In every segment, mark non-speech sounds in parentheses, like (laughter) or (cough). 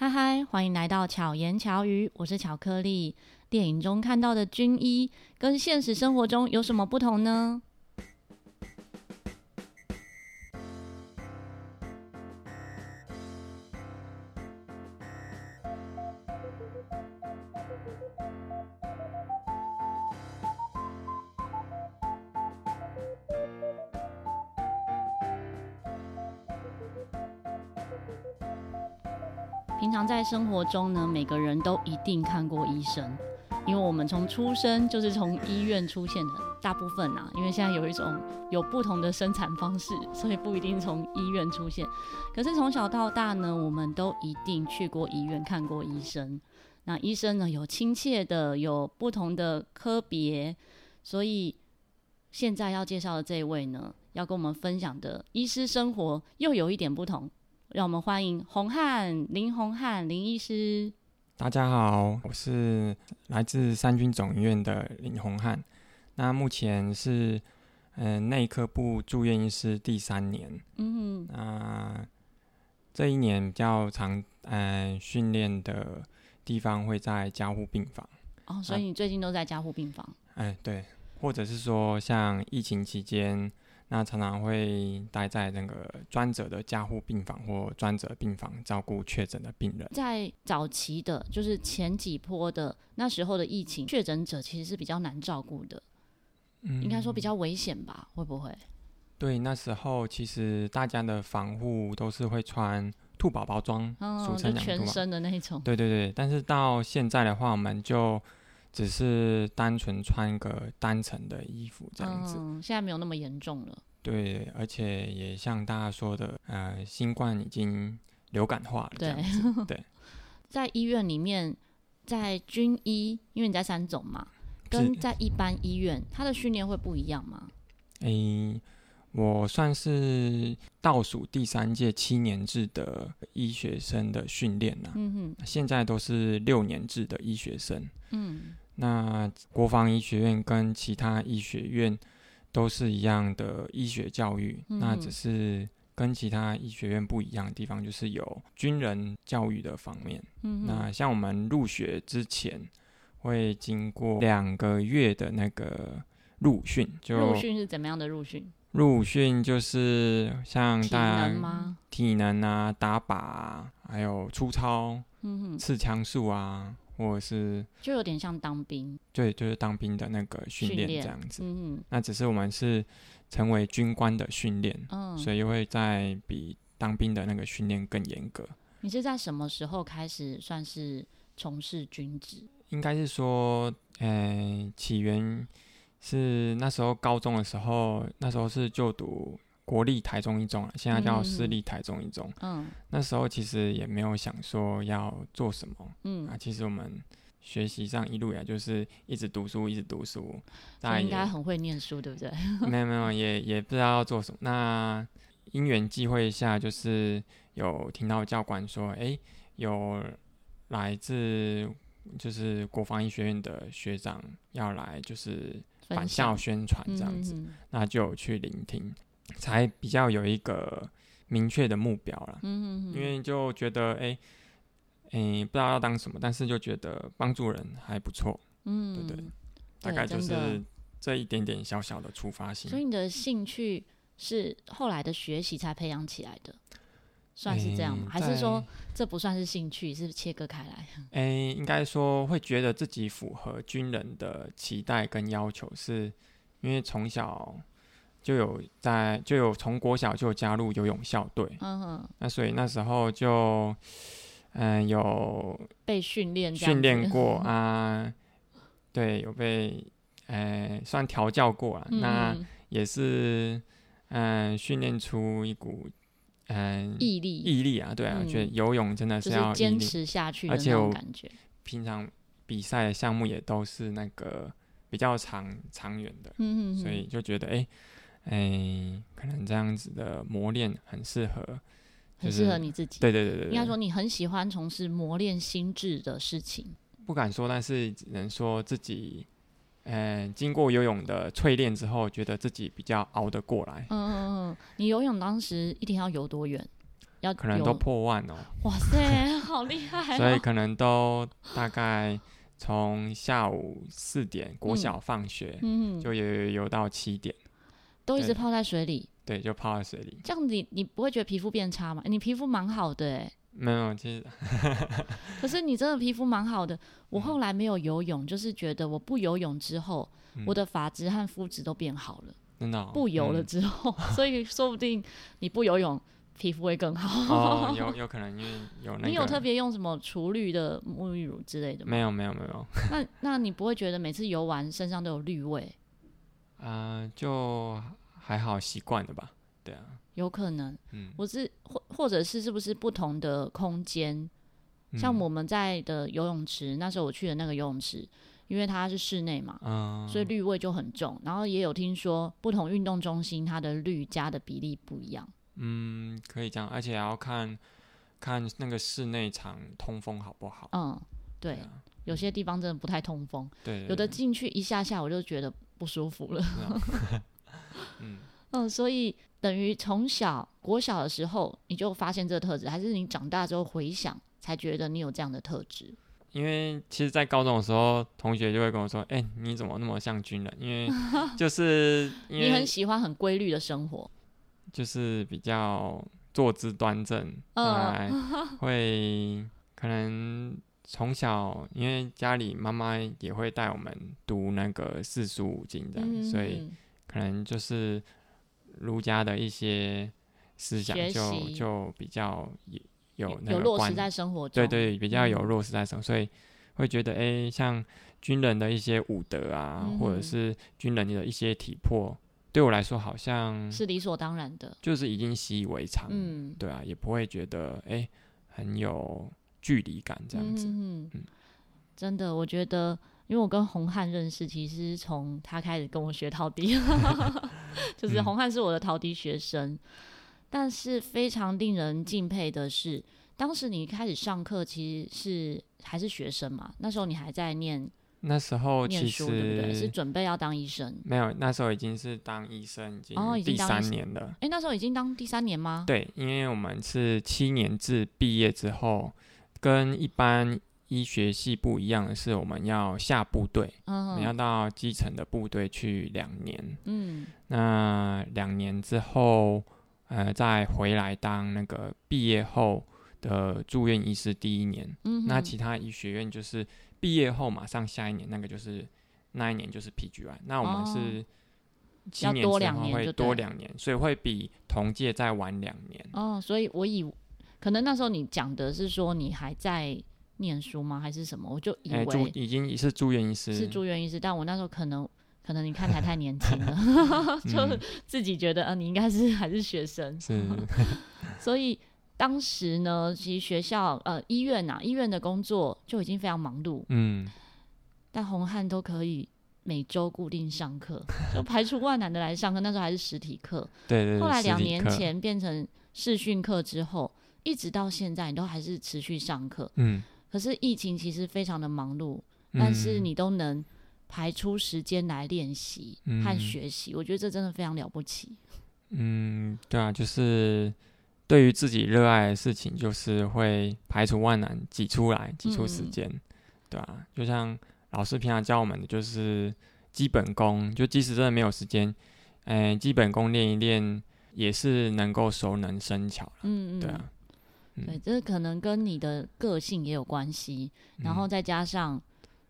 嗨嗨，欢迎来到巧言巧语，我是巧克力。电影中看到的军医，跟现实生活中有什么不同呢？生活中呢，每个人都一定看过医生，因为我们从出生就是从医院出现的，大部分啊，因为现在有一种有不同的生产方式，所以不一定从医院出现。可是从小到大呢，我们都一定去过医院看过医生。那医生呢，有亲切的，有不同的科别，所以现在要介绍的这一位呢，要跟我们分享的医师生活又有一点不同。让我们欢迎洪汉林洪汉林医师。大家好，我是来自三军总医院的林洪汉。那目前是嗯内科部住院医师第三年。嗯哼。那这一年比较常嗯训练的地方会在加护病房。哦，所以你最近都在加护病房？哎，对，或者是说像疫情期间。那常常会待在那个专责的加护病房或专责病房照顾确诊的病人。在早期的，就是前几波的那时候的疫情，确诊者其实是比较难照顾的，嗯，应该说比较危险吧？会不会？对，那时候其实大家的防护都是会穿兔宝宝装，俗称全身的那一种。对对对，但是到现在的话，我们就。只是单纯穿个单层的衣服这样子，嗯，现在没有那么严重了。对，而且也像大家说的，呃，新冠已经流感化了这样子。对，对 (laughs) 在医院里面，在军医，因为你在三总嘛，跟在一般医院，它的训练会不一样吗？诶、欸，我算是倒数第三届七年制的医学生的训练呐。嗯哼，现在都是六年制的医学生。嗯。那国防医学院跟其他医学院都是一样的医学教育，嗯、那只是跟其他医学院不一样的地方，就是有军人教育的方面。嗯、那像我们入学之前会经过两个月的那个入训，就入训是怎么样的入训？入训就是像大家体能吗？体能啊，打靶啊，还有粗操，嗯、刺枪术啊。或者是就有点像当兵，对，就是当兵的那个训练这样子。嗯，那只是我们是成为军官的训练，嗯，所以会在比当兵的那个训练更严格。你是在什么时候开始算是从事军职？应该是说，呃、欸，起源是那时候高中的时候，那时候是就读。国立台中一中了，现在叫私立台中一中。嗯，那时候其实也没有想说要做什么。嗯啊，其实我们学习上一路以来就是一直读书，一直读书。大家应该很会念书，对不对？(laughs) 没有没有，也也不知道要做什么。那因缘际会下，就是有听到教官说，哎、欸，有来自就是国防医学院的学长要来，就是返校宣传这样子，那就有去聆听。才比较有一个明确的目标了，嗯因为就觉得哎，哎、欸欸，不知道要当什么，但是就觉得帮助人还不错，嗯，对，对对，大概就是这一点点小小的出发性。所以你的兴趣是后来的学习才培养起来的，算是这样吗？欸、还是说这不算是兴趣，是切割开来？哎、欸，应该说会觉得自己符合军人的期待跟要求，是因为从小。就有在，就有从国小就加入游泳校队，嗯哼，那所以那时候就，嗯、呃，有被训练训练过啊，对，有被，呃，算调教过啊，嗯、那也是，嗯、呃，训练出一股，嗯、呃，毅力，毅力啊，对啊，觉得游泳真的是要坚持下去的那种感觉，平常比赛的项目也都是那个比较长长远的，所以就觉得，哎、欸。哎、欸，可能这样子的磨练很适合，就是，很适合你自己。对对对对，应该说你很喜欢从事磨练心智的事情。不敢说，但是只能说自己，嗯、欸，经过游泳的淬炼之后，觉得自己比较熬得过来。嗯嗯嗯。你游泳当时一天要游多远？要可能都破万哦。哇塞，好厉害、哦！所以可能都大概从下午四点国小放学，嗯，就游游到七点，都一直泡在水里。对，就泡在水里。这样子你你不会觉得皮肤变差吗？你皮肤蛮好的哎。没有，其实。(laughs) 可是你真的皮肤蛮好的。我后来没有游泳，就是觉得我不游泳之后，嗯、我的发质和肤质都变好了。真的、哦。不游了之后，嗯、所以说不定你不游泳，皮肤会更好。哦，有有可能因为有那个。你有特别用什么除绿的沐浴乳之类的吗？没有，没有，没有。那那你不会觉得每次游完身上都有绿味？啊、呃，就。还好习惯了吧，对啊，有可能，嗯，我是或或者是是不是不同的空间，嗯，像我们在的游泳池，那时候我去的那个游泳池，因为它是室内嘛，嗯，所以绿味就很重。然后也有听说不同运动中心它的绿加的比例不一样，嗯，可以这样，而且还要看看那个室内场通风好不好，嗯，对，有些地方真的不太通风，对，有的进去一下下我就觉得不舒服了。(laughs) 嗯，(laughs) 嗯，所以等于从小国小的时候你就发现这个特质，还是你长大之后回想才觉得你有这样的特质？因为其实，在高中的时候，同学就会跟我说：“哎、欸，你怎么那么像军人？”因为 (laughs) 就是因为你很喜欢很规律的生活，就是比较坐姿端正，呃、会可能从小因为家里妈妈也会带我们读那个四书五经这样，嗯、所以。可能就是儒家的一些思想就，就就比较有有那个有落实在生活中，对对，比较有落实在生活，嗯、所以会觉得，哎、欸，像军人的一些武德啊，嗯、或者是军人的一些体魄，对我来说好像是理所当然的，就是已经习以为常，嗯，对啊，也不会觉得哎、欸、很有距离感这样子，嗯，嗯真的，我觉得。因为我跟洪汉认识，其实从他开始跟我学陶笛，(laughs) 就是洪汉是我的陶笛学生。嗯、但是非常令人敬佩的是，当时你一开始上课其实是还是学生嘛？那时候你还在念，那时候其实对不对？是准备要当医生？没有，那时候已经是当医生，已经第三年了。哎、哦，那时候已经当第三年吗？对，因为我们是七年制毕业之后，跟一般。医学系不一样的是，我们要下部队，要到基层的部队去两年。嗯，那两年之后，呃，再回来当那个毕业后的住院医师第一年。嗯，那其他医学院就是毕业后马上下一年，那个就是那一年就是 PGY。那我们是七年之后会多两年，所以会比同届再晚两年。哦，所以我以可能那时候你讲的是说你还在。念书吗？还是什么？我就以为、欸、已经是住院医师，是住院医师。但我那时候可能，可能你看起来太年轻了，(laughs) (laughs) 就自己觉得啊，你应该是 (laughs) 还是学生。是，所以当时呢，其实学校呃医院啊，医院的工作就已经非常忙碌。嗯，但红汉都可以每周固定上课，就排除万难的来上课。那时候还是实体课，对，对对。后来两年前变成视讯课之后，一直到现在，你都还是持续上课。嗯。可是疫情其实非常的忙碌，嗯、但是你都能排出时间来练习和学习，嗯、我觉得这真的非常了不起。嗯，对啊，就是对于自己热爱的事情，就是会排除万难挤出来，挤出时间，嗯、对啊，就像老师平常教我们的，就是基本功，就即使真的没有时间，哎，基本功练一练，也是能够熟能生巧。嗯嗯，对啊。对，这可能跟你的个性也有关系，然后再加上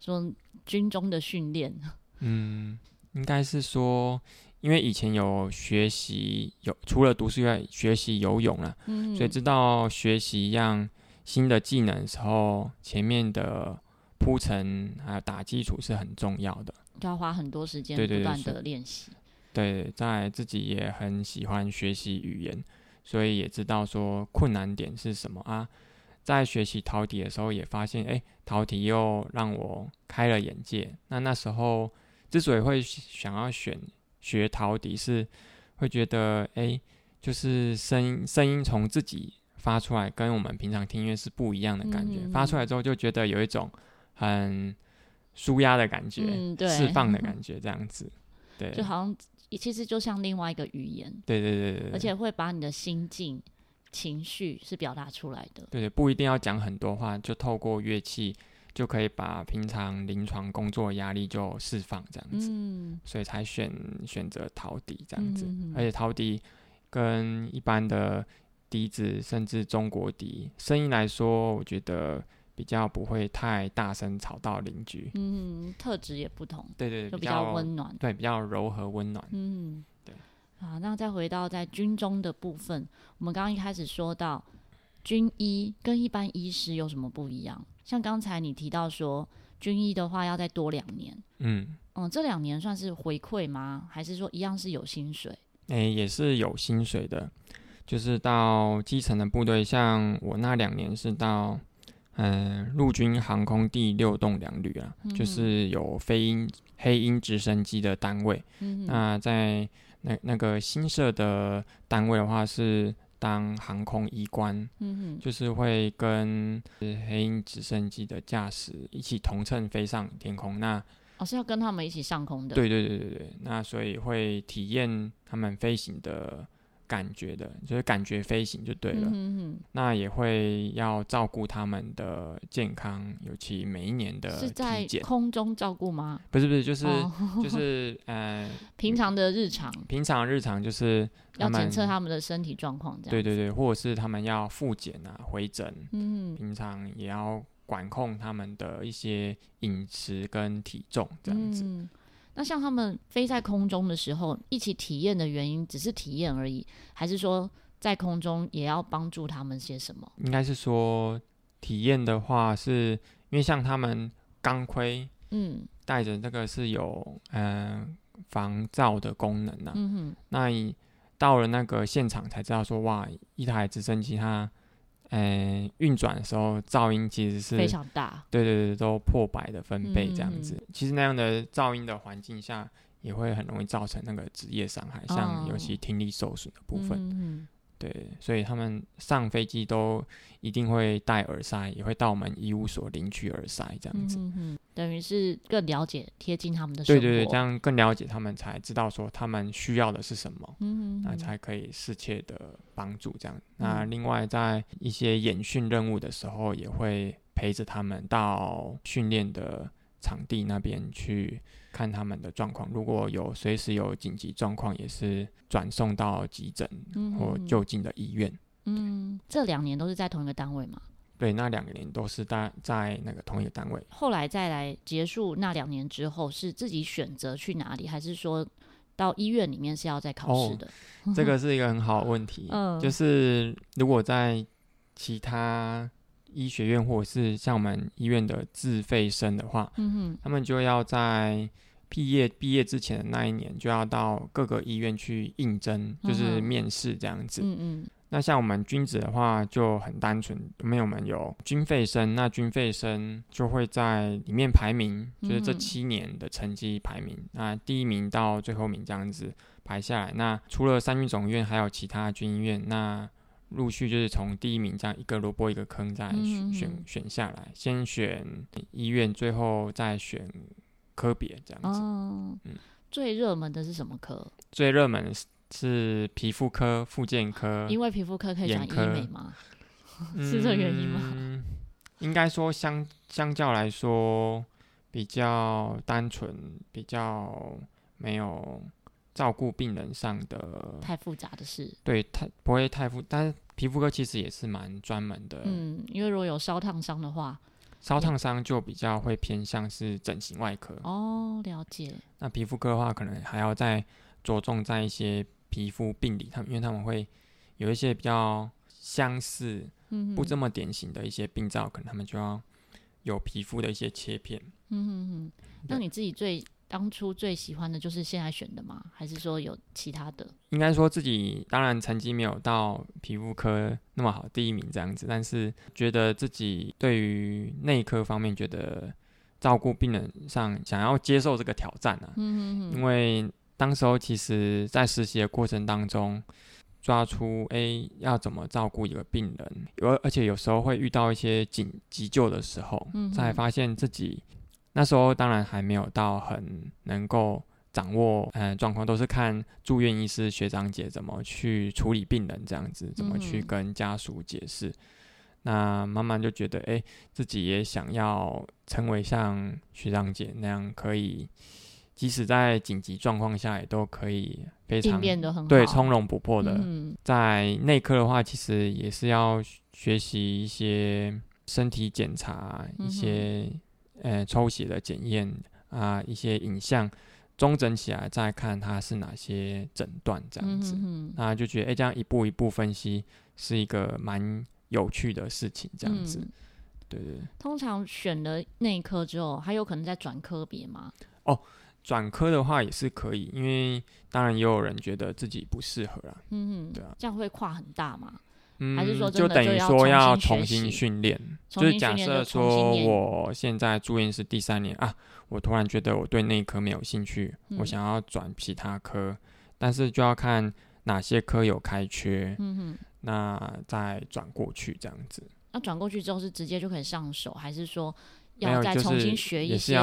说军中的训练。(laughs) 嗯，应该是说，因为以前有学习，有除了读书以外，学习游泳了，嗯、所以知道学习一样新的技能的时候，前面的铺陈还有打基础是很重要的，就要花很多时间不断的练习。对，在自己也很喜欢学习语言。所以也知道说困难点是什么啊，在学习陶笛的时候也发现，哎，陶笛又让我开了眼界。那那时候之所以会想要选学陶笛，是会觉得，哎，就是声音声音从自己发出来，跟我们平常听音乐是不一样的感觉。嗯、发出来之后就觉得有一种很舒压的感觉，嗯、释放的 (laughs) 感觉，这样子，对，就好像。其实就像另外一个语言，对对对对，而且会把你的心境情绪是表达出来的。对对，不一定要讲很多话，就透过乐器就可以把平常临床工作压力就释放这样子。嗯，所以才选选择陶笛这样子，而且陶笛跟一般的笛子甚至中国笛声音来说，我觉得。比较不会太大声吵到邻居，嗯，特质也不同，对对，就比较温暖，对，比较柔和温暖，嗯，对。啊，那再回到在军中的部分，我们刚刚一开始说到军医跟一般医师有什么不一样？像刚才你提到说军医的话要再多两年，嗯嗯，这两年算是回馈吗？还是说一样是有薪水？诶、欸，也是有薪水的，就是到基层的部队，像我那两年是到。嗯，陆军航空第六栋两旅啊，嗯、就是有飞鹰黑鹰直升机的单位。嗯、那在那那个新设的单位的话，是当航空医官。就是会跟黑鹰直升机的驾驶一起同乘飞上天空。那哦，是要跟他们一起上空的。对对对对对，那所以会体验他们飞行的。感觉的，就是感觉飞行就对了。那也会要照顾他们的健康，尤其每一年的体检。是在空中照顾吗？不是不是，就是、哦、(laughs) 就是呃，平常的日常。平常日常就是要检测他们的身体状况，这样。对对对，或者是他们要复检啊、回诊。嗯，平常也要管控他们的一些饮食跟体重，这样子。嗯那像他们飞在空中的时候，一起体验的原因只是体验而已，还是说在空中也要帮助他们些什么？应该是说体验的话，是因为像他们钢盔，嗯，带着那个是有嗯、呃、防噪的功能呐、啊。嗯哼，那你到了那个现场才知道说，哇，一台直升机它。诶，运转的时候噪音其实是非常大，对对对，都破百的分贝这样子。嗯、其实那样的噪音的环境下，也会很容易造成那个职业伤害，哦、像尤其听力受损的部分。对，所以他们上飞机都一定会戴耳塞，也会到我们医务所领取耳塞，这样子。嗯哼，等于是更了解、贴近他们的生活。对对对，这样更了解他们，才知道说他们需要的是什么，嗯哼，那才可以适切的帮助这样。嗯、那另外，在一些演训任务的时候，也会陪着他们到训练的场地那边去。看他们的状况，如果有随时有紧急状况，也是转送到急诊或就近的医院。嗯，这两年都是在同一个单位吗？对，那两年都是在在那个同一个单位。后来再来结束那两年之后，是自己选择去哪里，还是说到医院里面是要再考试的？哦，这个是一个很好的问题。嗯，就是如果在其他。医学院或者是像我们医院的自费生的话，嗯哼，他们就要在毕业毕业之前的那一年就要到各个医院去应征，就是面试这样子。嗯嗯。那像我们军职的话就很单纯，因为我们有军费生，那军费生就会在里面排名，就是这七年的成绩排名，那第一名到最后名这样子排下来。那除了三军总院，还有其他军医院，那。陆续就是从第一名这样一个萝卜一个坑再选、嗯、哼选选下来，先选医院，最后再选科别这样子。哦、嗯，最热门的是什么科？最热门是皮肤科、复健科。因为皮肤科可以转医美吗？科是这原因吗？嗯、应该说相相较来说比较单纯，比较没有。照顾病人上的太复杂的事，对，太不会太复，但是皮肤科其实也是蛮专门的。嗯，因为如果有烧烫伤的话，烧烫伤就比较会偏向是整形外科。哦，了解。那皮肤科的话，可能还要再着重在一些皮肤病理，他们因为他们会有一些比较相似、不这么典型的一些病灶，可能他们就要有皮肤的一些切片。嗯哼哼，那你自己最当初最喜欢的就是现在选的吗？还是说有其他的？应该说自己当然成绩没有到皮肤科那么好，第一名这样子，但是觉得自己对于内科方面觉得照顾病人上想要接受这个挑战啊。因为当时候其实在实习的过程当中，抓出诶要怎么照顾一个病人，而而且有时候会遇到一些紧急救的时候，嗯。才发现自己。那时候当然还没有到很能够掌握呃状况，都是看住院医师学长姐怎么去处理病人这样子，怎么去跟家属解释。嗯、那慢慢就觉得，哎、欸，自己也想要成为像学长姐那样，可以即使在紧急状况下，也都可以非常对从容不迫的。嗯、在内科的话，其实也是要学习一些身体检查，一些。呃，抽血的检验啊，一些影像，中整起来再看它是哪些诊断这样子，嗯、哼哼那就觉得哎、欸，这样一步一步分析是一个蛮有趣的事情，这样子，嗯、对，对对。通常选了内科之后，还有可能再转科别吗？哦，转科的话也是可以，因为当然也有人觉得自己不适合啊，嗯哼，对啊，这样会跨很大吗？嗯，还是说就等于说要重新训练，就是假设说我现在住院是第三年啊，我突然觉得我对内科没有兴趣，嗯、我想要转其他科，但是就要看哪些科有开缺，嗯哼，那再转过去这样子。那转过去之后是直接就可以上手，还是说要再重新学一些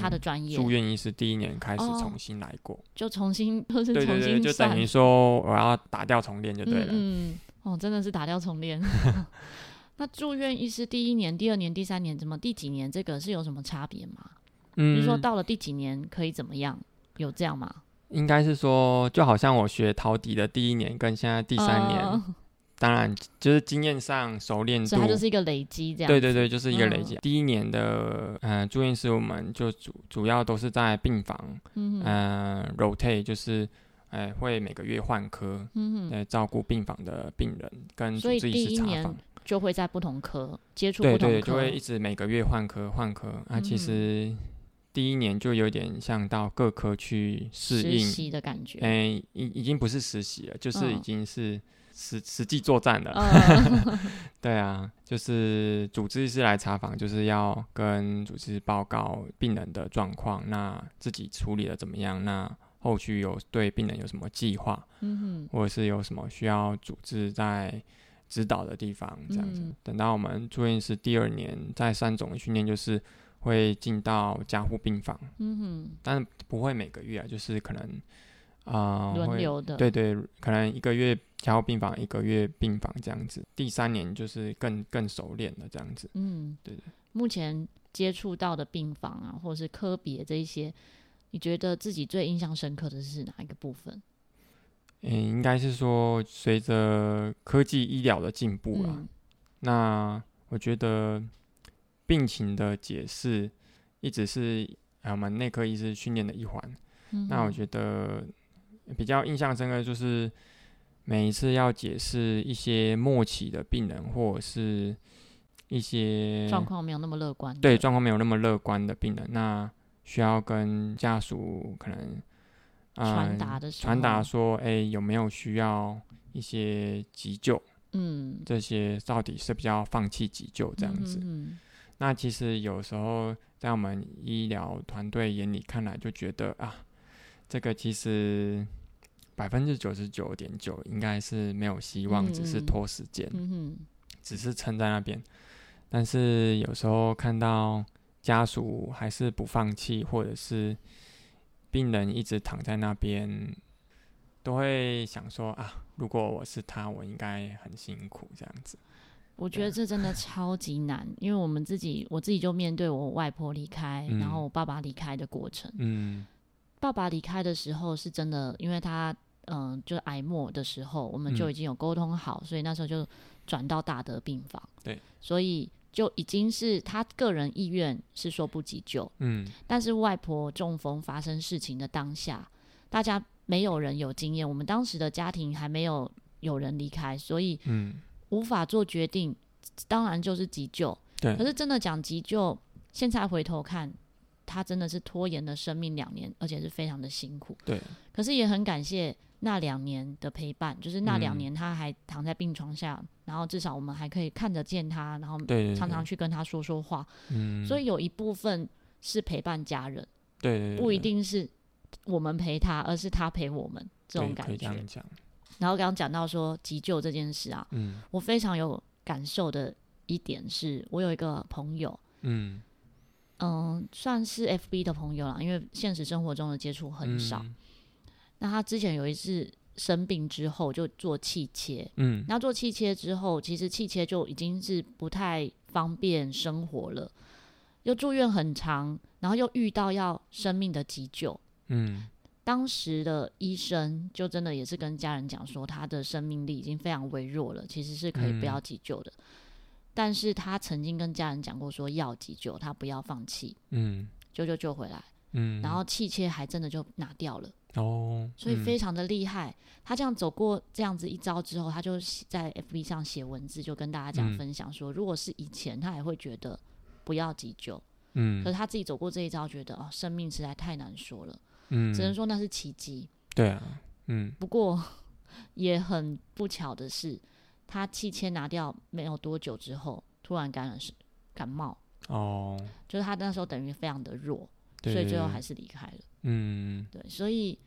他的专业？住院医师第一年开始重新来过，哦、就重新或是重新对对对，就等于说我要打掉重练就对了。嗯。嗯哦，真的是打掉重练。(laughs) (laughs) 那住院医师第一年、第二年、第三年，怎么第几年这个是有什么差别吗？嗯，比如说到了第几年可以怎么样？有这样吗？应该是说，就好像我学陶笛的第一年跟现在第三年，呃、(laughs) 当然就是经验上熟练度，所以它就是一个累积这样。对对对，就是一个累积。嗯、第一年的呃住院师，我们就主主要都是在病房，嗯哼，呃，rotate 就是。哎，会每个月换科，嗯哼，照顾病房的病人跟主治医师查房，就会在不同科接触不同科，对对，就会一直每个月换科换科。啊，其实第一年就有点像到各科去适应实习的感觉。哎，已已经不是实习了，就是已经是实、嗯、实际作战了。嗯、(laughs) (laughs) 对啊，就是主治医师来查房，就是要跟主治报告病人的状况，那自己处理的怎么样？那后续有对病人有什么计划，嗯哼，或者是有什么需要组织在指导的地方，这样子。嗯、等到我们住院师第二年，在三种的训练就是会进到加护病房，嗯哼，但不会每个月啊，就是可能啊轮流的，对对，可能一个月加护病房，一个月病房这样子。第三年就是更更熟练了这样子，嗯，对对。目前接触到的病房啊，或者是科别这一些。你觉得自己最印象深刻的是哪一个部分？嗯，应该是说随着科技医疗的进步啊，嗯、那我觉得病情的解释一直是我们内科医师训练的一环。嗯、那我觉得比较印象深刻就是每一次要解释一些末期的病人或者是一些状况没有那么乐观，对，状况没有那么乐观的病人，那。需要跟家属可能传达的传达说，哎、欸，有没有需要一些急救？嗯，这些到底是比较放弃急救这样子？嗯嗯嗯，那其实有时候在我们医疗团队眼里看来，就觉得啊，这个其实百分之九十九点九应该是没有希望，嗯、只是拖时间，嗯嗯，只是撑在那边。但是有时候看到。家属还是不放弃，或者是病人一直躺在那边，都会想说啊，如果我是他，我应该很辛苦这样子。我觉得这真的超级难，因为我们自己，我自己就面对我外婆离开，嗯、然后我爸爸离开的过程。嗯，爸爸离开的时候是真的，因为他嗯、呃，就癌末的时候，我们就已经有沟通好，嗯、所以那时候就转到大德病房。对，所以。就已经是他个人意愿是说不急救，嗯，但是外婆中风发生事情的当下，大家没有人有经验，我们当时的家庭还没有有人离开，所以嗯，无法做决定，当然就是急救，对。可是真的讲急救，现在回头看，他真的是拖延了生命两年，而且是非常的辛苦，对。可是也很感谢。那两年的陪伴，就是那两年他还躺在病床下，嗯、然后至少我们还可以看得见他，然后常常去跟他说说话。嗯，所以有一部分是陪伴家人，对，对，对，不一定是我们陪他，而是他陪我们这种感觉。然后刚刚讲到说急救这件事啊，嗯，我非常有感受的一点是，我有一个朋友，嗯，嗯，算是 FB 的朋友啦，因为现实生活中的接触很少。嗯、那他之前有一次生病之后就做气切，嗯，那做气切之后，其实气切就已经是不太方便生活了，又住院很长，然后又遇到要生命的急救，嗯，当时的医生就真的也是跟家人讲说，他的生命力已经非常微弱了，其实是可以不要急救的。嗯但是他曾经跟家人讲过，说要急救，他不要放弃，嗯，救救救回来，嗯，然后气切还真的就拿掉了，哦，所以非常的厉害。嗯、他这样走过这样子一招之后，他就在 FB 上写文字，就跟大家讲分享说，嗯、如果是以前，他还会觉得不要急救，嗯，可是他自己走过这一招，觉得哦，生命实在太难说了，嗯，只能说那是奇迹，对啊，嗯，不过 (laughs) 也很不巧的是，他气切拿掉没有多久之后。突然感染是感冒哦，就是他那时候等于非常的弱，所以最后还是离开了。嗯，对，所以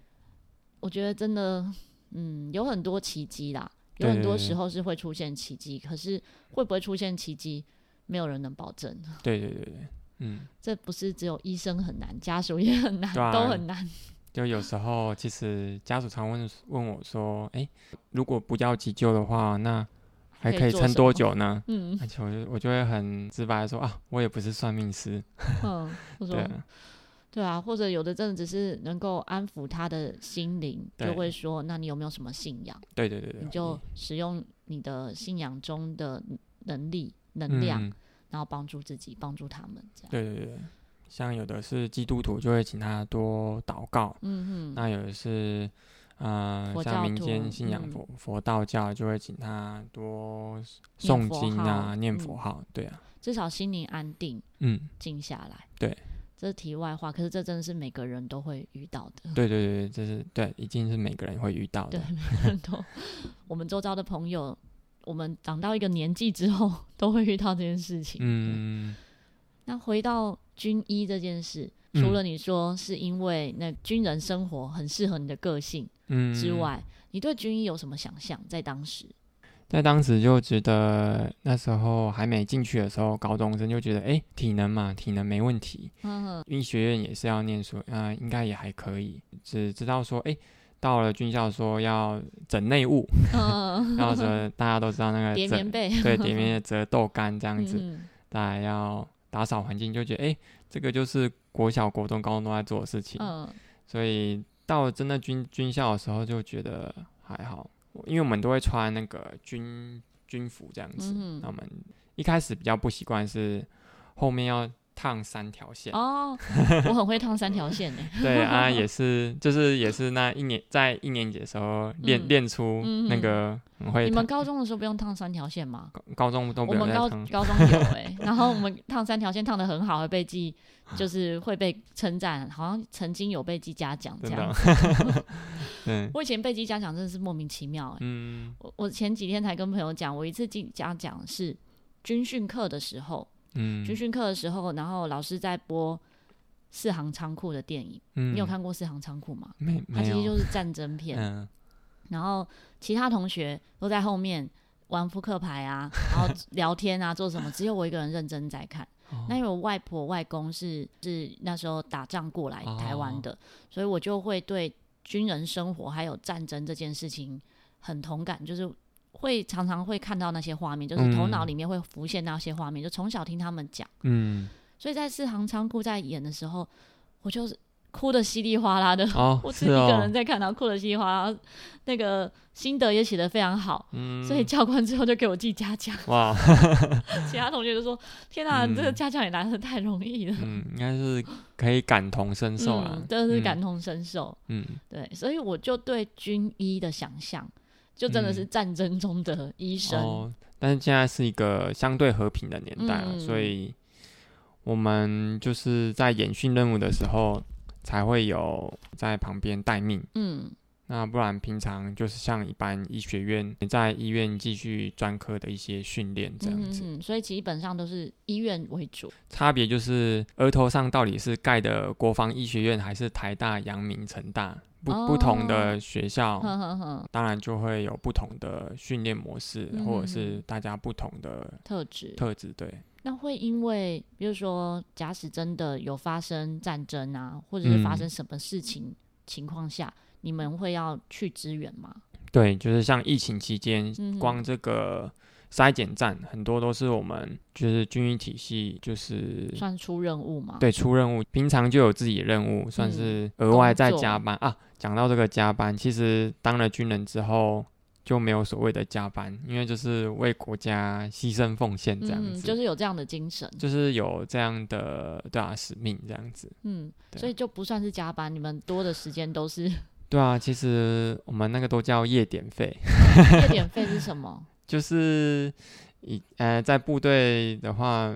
我觉得真的，嗯，有很多奇迹啦，有很多时候是会出现奇迹，可是会不会出现奇迹，没有人能保证。(laughs) 对对对对，嗯，这不是只有医生很难，家属也很难，啊、都很难。(laughs) 就有时候其实家属常问问我说：“哎，如果不要急救的话，那？”还可以撑多久呢？(laughs) 嗯，而且我就我就会很直白的说啊，我也不是算命师。嗯，对啊，对啊，或者有的真的只是能够安抚他的心灵，就会说，那你有没有什么信仰？对对对对，你就使用你的信仰中的能力、能量，嗯、然后帮助自己，帮助他们。这样。对对对，像有的是基督徒，就会请他多祷告。嗯哼，那有的是。呃，像民间信仰佛、嗯、佛道教，就会请他多诵经啊，念佛号，嗯、对啊，至少心灵安定，嗯，静下来，对，这是题外话，可是这真的是每个人都会遇到的，对对对，这是对，已经是每个人会遇到的，对，每个人都，(laughs) 我们周遭的朋友，我们长到一个年纪之后，(laughs) 都会遇到这件事情，嗯，那回到军医这件事。除了你说是因为那军人生活很适合你的个性之外，嗯、你对军医有什么想象？在当时，在当时就觉得那时候还没进去的时候，高中生就觉得，哎、欸，体能嘛，体能没问题。嗯，医学院也是要念书，啊、呃，应该也还可以。只知道说，哎、欸，到了军校说要整内务，嗯，然后说 (laughs) 大家都知道那个叠棉被，对，(laughs) 叠棉被折豆干这样子，嗯、大家要打扫环境，就觉得，哎、欸，这个就是。国小、国中、高中都在做的事情，嗯，所以到了真的军军校的时候，就觉得还好，因为我们都会穿那个军军服这样子。嗯，那我们一开始比较不习惯是后面要烫三条线哦，我很会烫三条线呢。(laughs) 对啊，也是，就是也是那一年在一年级的时候练练出那个很会。你们高中的时候不用烫三条线吗？高中都不用。我们高高中有哎，(laughs) 然后我们烫三条线烫的很好，会被记，就是会被称赞，好像曾经有被记嘉奖这样。(laughs) 嗯，我以前被记嘉奖真的是莫名其妙哎。嗯，我我前几天才跟朋友讲，我一次记嘉奖是军训课的时候。嗯，军训课的时候，然后老师在播《四行仓库》的电影。嗯，你有看过《四行仓库》吗？没，它其实就是战争片。嗯，然后其他同学都在后面玩扑克牌啊，(laughs) 然后聊天啊，做什么？只有我一个人认真在看。哦，那因为我外婆外公是是那时候打仗过来台湾的，哦，所以我就会对军人生活还有战争这件事情很同感，就是。会常常会看到那些画面，就是头脑里面会浮现那些画面，嗯、就从小听他们讲，嗯，所以在四行仓库在演的时候，我就是哭的稀里哗啦的，哦、我自己一个人在看，然后哭的稀里哗啦，那个心得也写的非常好，嗯，所以教官之后就给我记嘉奖，哇，(laughs) 其他同学就说，天哪，嗯、这个嘉奖也来的太容易了，嗯，应该是可以感同身受啊，嗯、真的是感同身受，嗯，对，所以我就对军医的想象。就真的是战争中的医生，嗯哦，但是现在是一个相对和平的年代，嗯、所以我们就是在演训任务的时候才会有在旁边待命。嗯，那不然平常就是像一般医学院在医院继续专科的一些训练这样子，嗯，所以基本上都是医院为主。差别就是额头上到底是盖的国防医学院还是台大、阳明、成大。不不同的学校，呵呵呵当然就会有不同的训练模式，嗯、或者是大家不同的特质。特质对，那会因为，比如说，假使真的有发生战争啊，或者是发生什么事情情况下，嗯、你们会要去支援吗？对，就是像疫情期间，嗯、光这个筛检站很多都是我们就是军医体系，就是算出任务嘛。对，出任务，平常就有自己的任务，算是额外再加班、嗯、啊。讲到这个加班，其实当了军人之后。就没有所谓的加班，因为就是为国家牺牲奉献这样子，嗯，就是有这样的精神，就是有这样的对啊使命这样子，嗯，所以就不算是加班，你们多的时间都是对啊，其实我们那个都叫夜点费，(laughs) 夜点费是什么？就是一呃在部队的话，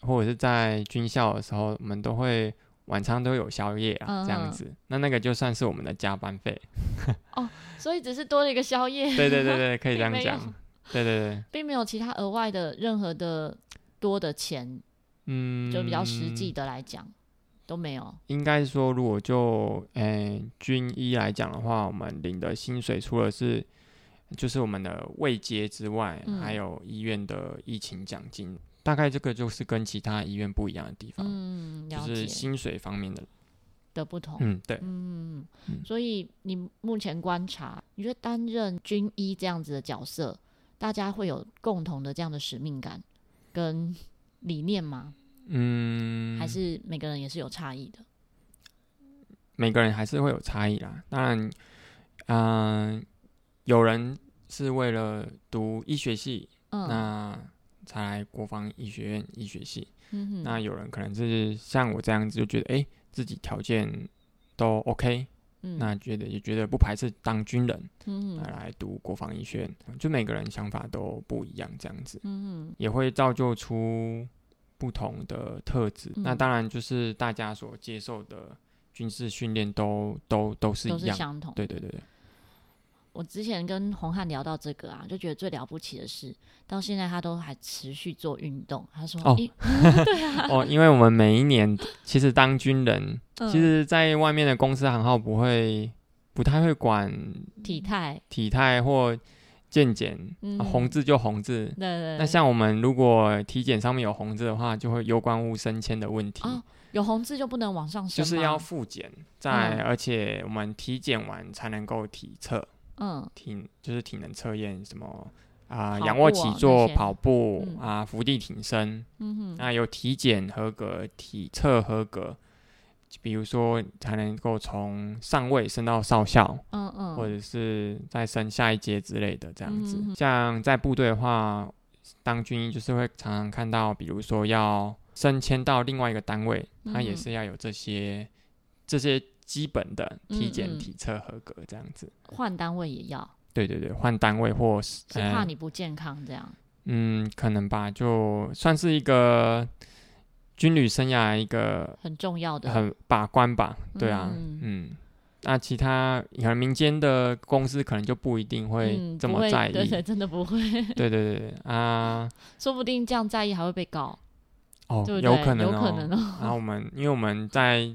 或者是在军校的时候，我们都会。晚餐都有宵夜啊，嗯、这样子，那那个就算是我们的加班费。(laughs) 哦，所以只是多了一个宵夜。对对对对，可以这样讲。对对对，并没有其他额外的任何的多的钱。嗯，就比较实际的来讲，都没有。应该说，如果就诶、欸、军医来讲的话，我们领的薪水除了是就是我们的位阶之外，嗯、还有医院的疫情奖金。大概这个就是跟其他医院不一样的地方，嗯，就是薪水方面的的不同，嗯，对，嗯，所以你目前观察，你觉得担任军医这样子的角色，大家会有共同的这样的使命感跟理念吗？嗯，还是每个人也是有差异的？每个人还是会有差异啦。当然，嗯、呃，有人是为了读医学系，嗯，那。才来国防医学院医学系，嗯、哼。那有人可能是像我这样子，就觉得哎、欸，自己条件都 OK，、嗯、那觉得也觉得不排斥当军人，嗯哼，来来读国防医学院，就每个人想法都不一样，这样子，嗯哼。也会造就出不同的特质。嗯、那当然就是大家所接受的军事训练都都都是一样，相同，对对对对。我之前跟洪汉聊到这个啊，就觉得最了不起的是，到现在他都还持续做运动。他说：“哦，(laughs) 对啊，哦，因为我们每一年其实当军人，嗯、其实在外面的公司行号不会不太会管体态、体态或健检，嗯啊、红字就红字。对，对对。那像我们如果体检上面有红字的话，就会有关乎升迁的问题。哦，有红字就不能往上升，就是要复检，在、嗯、而且我们体检完才能够体测。嗯，体就是体能测验，什么啊，仰卧起坐、跑步啊，伏地挺身，嗯哼，那有体检合格、体测合格，比如说才能够从上尉升到少校，嗯嗯，或者。是再升下一阶之类的这样子。像在部队的话，当军医就是会常常看到，比如说要升迁到另外一个单位，他也是要有这些这些。基本的体检、体测合格这样子，换单位也要。对对对，换单位或是是怕你不健康这样。嗯，可能吧，就算是一个军旅生涯一个很重要的很把关吧。对啊，嗯，那其他可能民间的公司可能就不一定会这么在意，对对，真的不会。(laughs) 对对对啊，说不定这样在意还会被告。哦，有可能，有可能哦。然后我们因为我们在。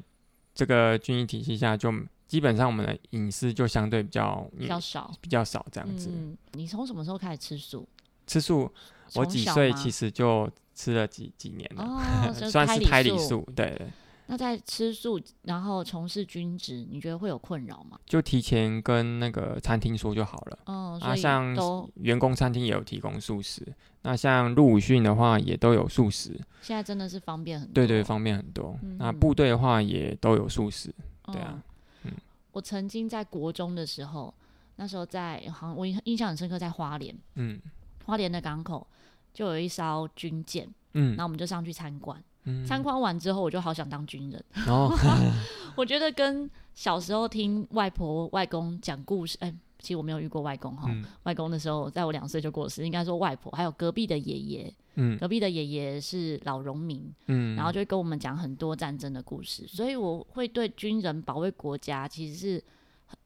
这个军医体系下，就基本上我们的隐私就相对比较比较少，比较少这样子。嗯，你从什么时候开始吃素？吃素，我几岁其实就吃了几几年了，哦、(laughs) 算是胎里素。对。那在吃素，然后从事军职，你觉得会有困扰吗？就提前跟那个餐厅说就好了。哦，啊，像员工餐厅也有提供素食。那像入伍训的话，也都有素食。现在真的是方便很多。对对，方便很多。嗯、那部队的话，也都有素食。对啊，嗯。我曾经在国中的时候，那时候在好像我印象很深刻，在花莲。嗯。花莲的港口就有一艘军舰。嗯。那我们就上去参观。参观完之后，我就好想当军人。哦，(laughs) 我觉得跟小时候听外婆外公讲故事，哎、欸，其实我没有遇过外公哈。嗯、外公的时候，在我两岁就过世，应该说外婆，还有隔壁的爷爷，嗯，隔壁的爷爷是老农民，嗯，然后就会跟我们讲很多战争的故事，所以我会对军人保卫国家其实是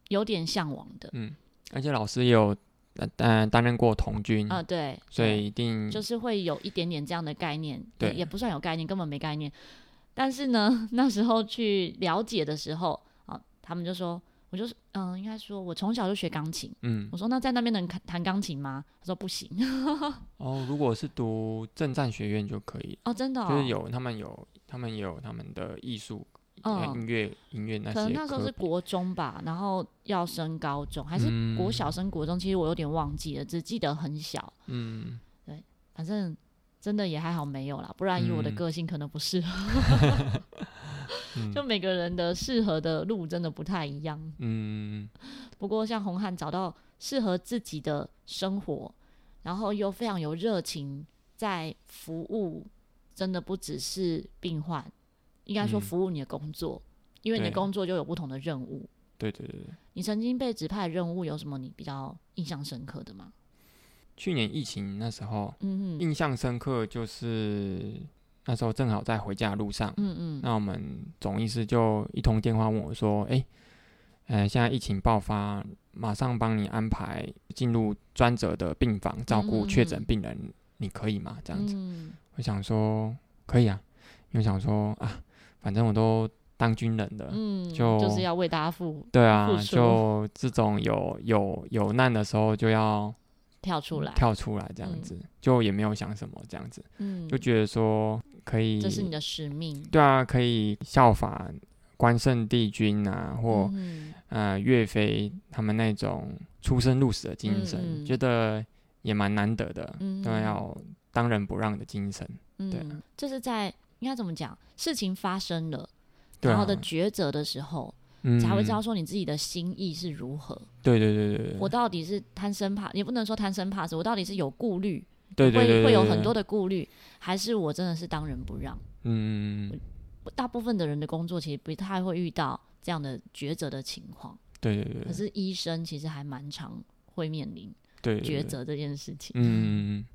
有点向往的。嗯，而且老师也有。呃，担任过童军啊，对，所以一定就是会有一点点这样的概念，对，也不算有概念，根本没概念。但是呢，(laughs) 那时候去了解的时候啊，他们就说我就是嗯，应该说我从小就学钢琴。嗯，我说那在那边能弹钢琴吗？他说不行。(laughs) 哦，如果是读政战学院就可以。哦，真的、哦，就是有他们有他们有他们的艺术、嗯、音乐、音乐那些。可能那时候是国中吧，然后要升高中，还是国小升国中？嗯、其实我有点忘记了，只记得很小。嗯，对，反正真的也还好没有啦，不然以我的个性可能不适合。嗯 (laughs) 就每个人的适合的路真的不太一样。嗯，不过像红汉找到适合自己的生活，然后又非常有热情，在服务，真的不只是病患，应该说服务你的工作，嗯、因为你的工作就有不同的任务。对对对对。你曾经被指派的任务有什么你比较印象深刻的吗？去年疫情那时候，嗯嗯，印象深刻就是。那时候正好在回家的路上，嗯嗯，那我们总医师就一通电话问我说：“哎、欸，呃，现在疫情爆发，马上帮你安排进入专责的病房照顾确诊病人，嗯、你可以吗？”这样子，嗯、我想说可以啊，因为想说啊，反正我都当军人的，嗯，就就是要为大家付，对啊，就这种有有有难的时候就要。跳出来，跳出来，这样子、嗯、就也没有想什么，这样子，嗯，就觉得说可以，这是你的使命，对啊，可以效法关圣帝君啊，或、嗯、呃岳飞他们那种出生入死的精神，觉得也蛮难得的，嗯，都要当仁不让的精神，嗯、对，这是在应该怎么讲，事情发生了，然后的抉择的时候。才会知道说你自己的心意是如何。对对对对，我到底是贪生怕，也不能说贪生怕死，我到底是有顾虑，对对对，会会有很多的顾虑，还是我真的是当仁不让？嗯，大部分的人的工作其实不太会遇到这样的抉择的情况。对对对。可是医生其实还蛮常会面临抉择这件事情。嗯，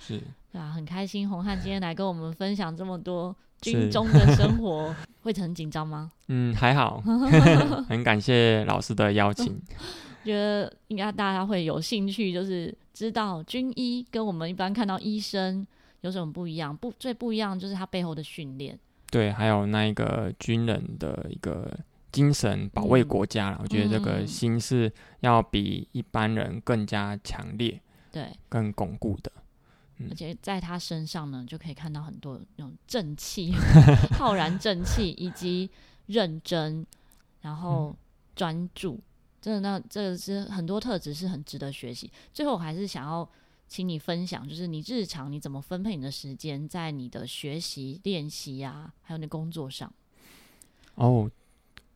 是。对啊，很开心红汉今天来跟我们分享这么多。军中的生活 (laughs) 会很紧张吗？嗯，还好，(laughs) 很感谢老师的邀请。觉得应该大家会有兴趣，就是知道军医跟我们一般看到医生有什么不一样。不，最不一样就是他背后的训练。对，还有那一个军人的一个精神，保卫国家了。嗯，我觉得这个心是要比一般人更加强烈，对，更巩固的。而且在他身上呢，就可以看到很多那种正气、(laughs) 浩然正气，以及认真，然后专注。真的，那这个是很多特质是很值得学习。最后，我还是想要请你分享，就是你日常你怎么分配你的时间，在你的学习、练习啊，还有你工作上。哦，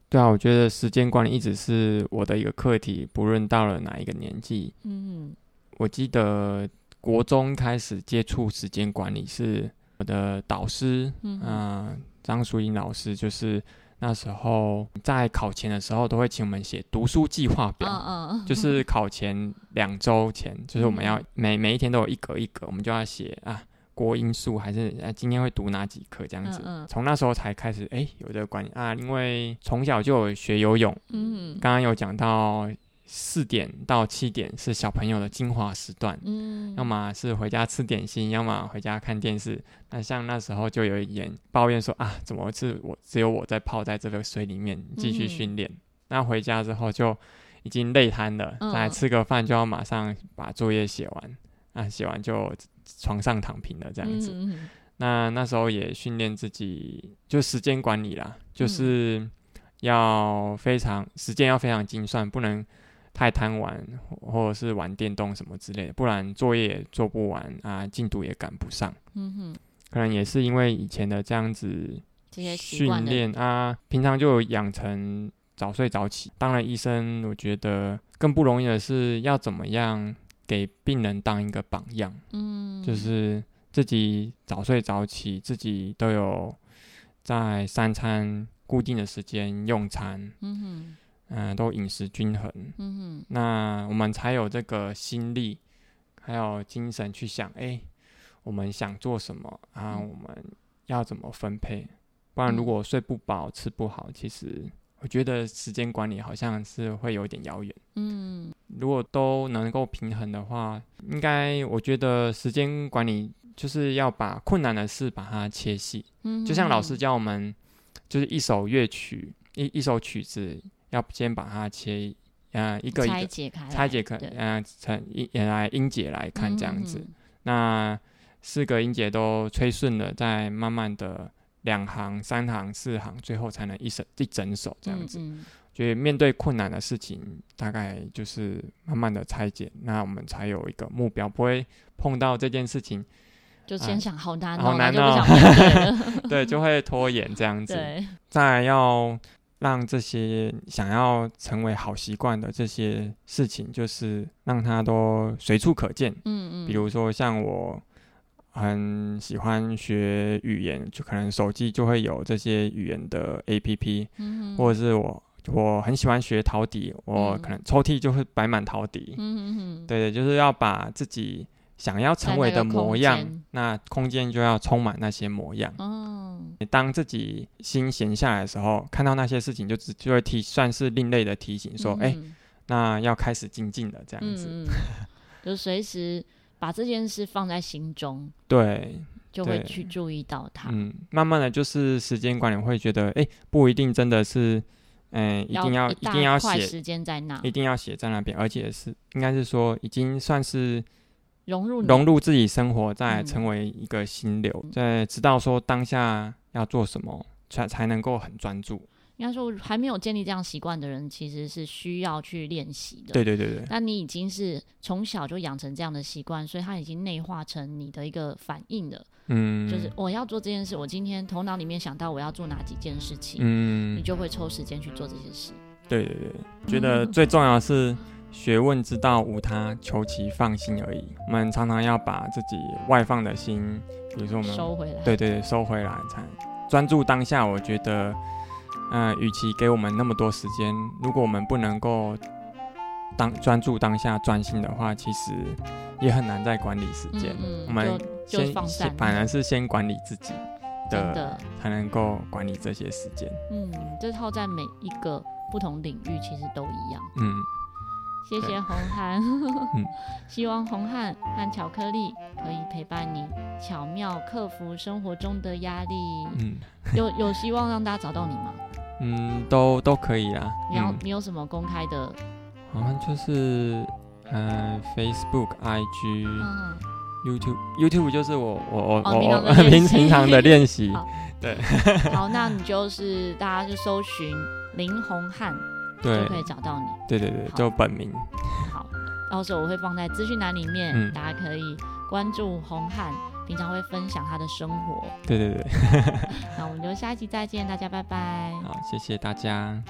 对啊，我觉得时间管理一直是我的一个课题，不论到了哪一个年纪。嗯，我记得。国中开始接触时间管理，是我的导师，嗯，张淑英老师，就是那时候在考前的时候，都会请我们写读书计划表，嗯嗯，就是考前两周前，就是我们要每每一天都有一格一格，我们就要写啊，国英数还是啊，今天会读哪几科这样子。从那时候才开始，哎、欸，有这个观念啊，因为从小就有学游泳，嗯，刚刚有讲到。四点到七点是小朋友的精华时段，嗯，要么是回家吃点心，要么回家看电视。那像那时候就有一点抱怨说啊，怎么是我只有我在泡在这个水里面继续训练？嗯、那回家之后就已经累瘫了，再来吃个饭就要马上把作业写完，啊，写完就床上躺平了这样子。嗯、那那时候也训练自己，就时间管理啦，就是要非常时间要非常精算，不能。太贪玩，或者是玩电动什么之类的，不然作业也做不完啊，进度也赶不上。嗯哼，可能也是因为以前的这样子训练啊，平常就养成早睡早起。当然，医生我觉得更不容易的是要怎么样给病人当一个榜样。嗯，就是自己早睡早起，自己都有在三餐固定的时间用餐。嗯哼。嗯、呃，都饮食均衡，嗯哼，那我们才有这个心力，还有精神去想，哎、欸，我们想做什么啊？我们要怎么分配？不然如果睡不饱、吃不好，其实我觉得时间管理好像是会有点遥远。嗯，如果都能够平衡的话，应该我觉得时间管理就是要把困难的事把它切细。嗯，就像老师教我们，就是一首乐曲，一一首曲子。要先把它切，呃，一个一个拆解开，拆解开，呃，成音来音节来看这样子。嗯嗯嗯，那四个音节都吹顺了，再慢慢的两行、三行、四行，最后才能一首一整首这样子。嗯嗯，所以面对困难的事情，大概就是慢慢的拆解，那我们才有一个目标，不会碰到这件事情。就先想好难，好难哦，(laughs) 对，就会拖延这样子。(laughs) 对，再要让这些想要成为好习惯的这些事情，就是让它都随处可见。嗯嗯。比如说，像我很喜欢学语言，就可能手机就会有这些语言的 APP。嗯。或者是我我很喜欢学陶笛，我可能抽屉就会摆满陶笛。嗯嗯。对对，就是要把自己。想要成为的模样，那空间就要充满那些模样。哦，当自己心闲下来的时候，看到那些事情就，就只就会提，算是另类的提醒，说：“哎、嗯欸，那要开始精进了。”这样子，嗯、(laughs) 就随时把这件事放在心中，对，就会去注意到它。嗯，慢慢的就是时间管理，会觉得，哎、欸，不一定真的是，嗯、欸，一定要一,一定要写时间在那，一定要写在那边，而且是应该是说，已经算是。融入融入自己生活，再成为一个心流，嗯、再知道说当下要做什么，才才能够很专注。应该说，还没有建立这样习惯的人，其实是需要去练习的。对对对对。但你已经是从小就养成这样的习惯，所以它已经内化成你的一个反应了。嗯。就是我要做这件事，我今天头脑里面想到我要做哪几件事情，嗯，你就会抽时间去做这些事。对对对，觉得最重要的是。嗯学问之道无他，求其放心而已。我们常常要把自己外放的心，比如说我们收回来，对对对，收回来才专注当下。我觉得，嗯、呃，与其给我们那么多时间，如果我们不能够当专注当下专心的话，其实也很难再管理时间。嗯嗯，我们先先反而是先管理自己的，的才能够管理这些时间。嗯，这套在每一个不同领域其实都一样。嗯。谢谢红汉，嗯、(laughs) 希望红汉和巧克力可以陪伴你，巧妙克服生活中的压力。嗯，有有希望让大家找到你吗？嗯，都都可以啊。你要、嗯、你有什么公开的？好像就是呃，Facebook、IG、嗯、YouTube、YouTube 就是我我我、哦、我平 (laughs) 平常的练习。对，(laughs) 好，那你就是大家就搜寻林宏翰。对，就可以找到你。对对对，就本名。好，到时候我会放在资讯栏里面，嗯、大家可以关注红汉，平常会分享他的生活。对对对。(laughs) 那我们就下一期再见，大家拜拜。好，谢谢大家。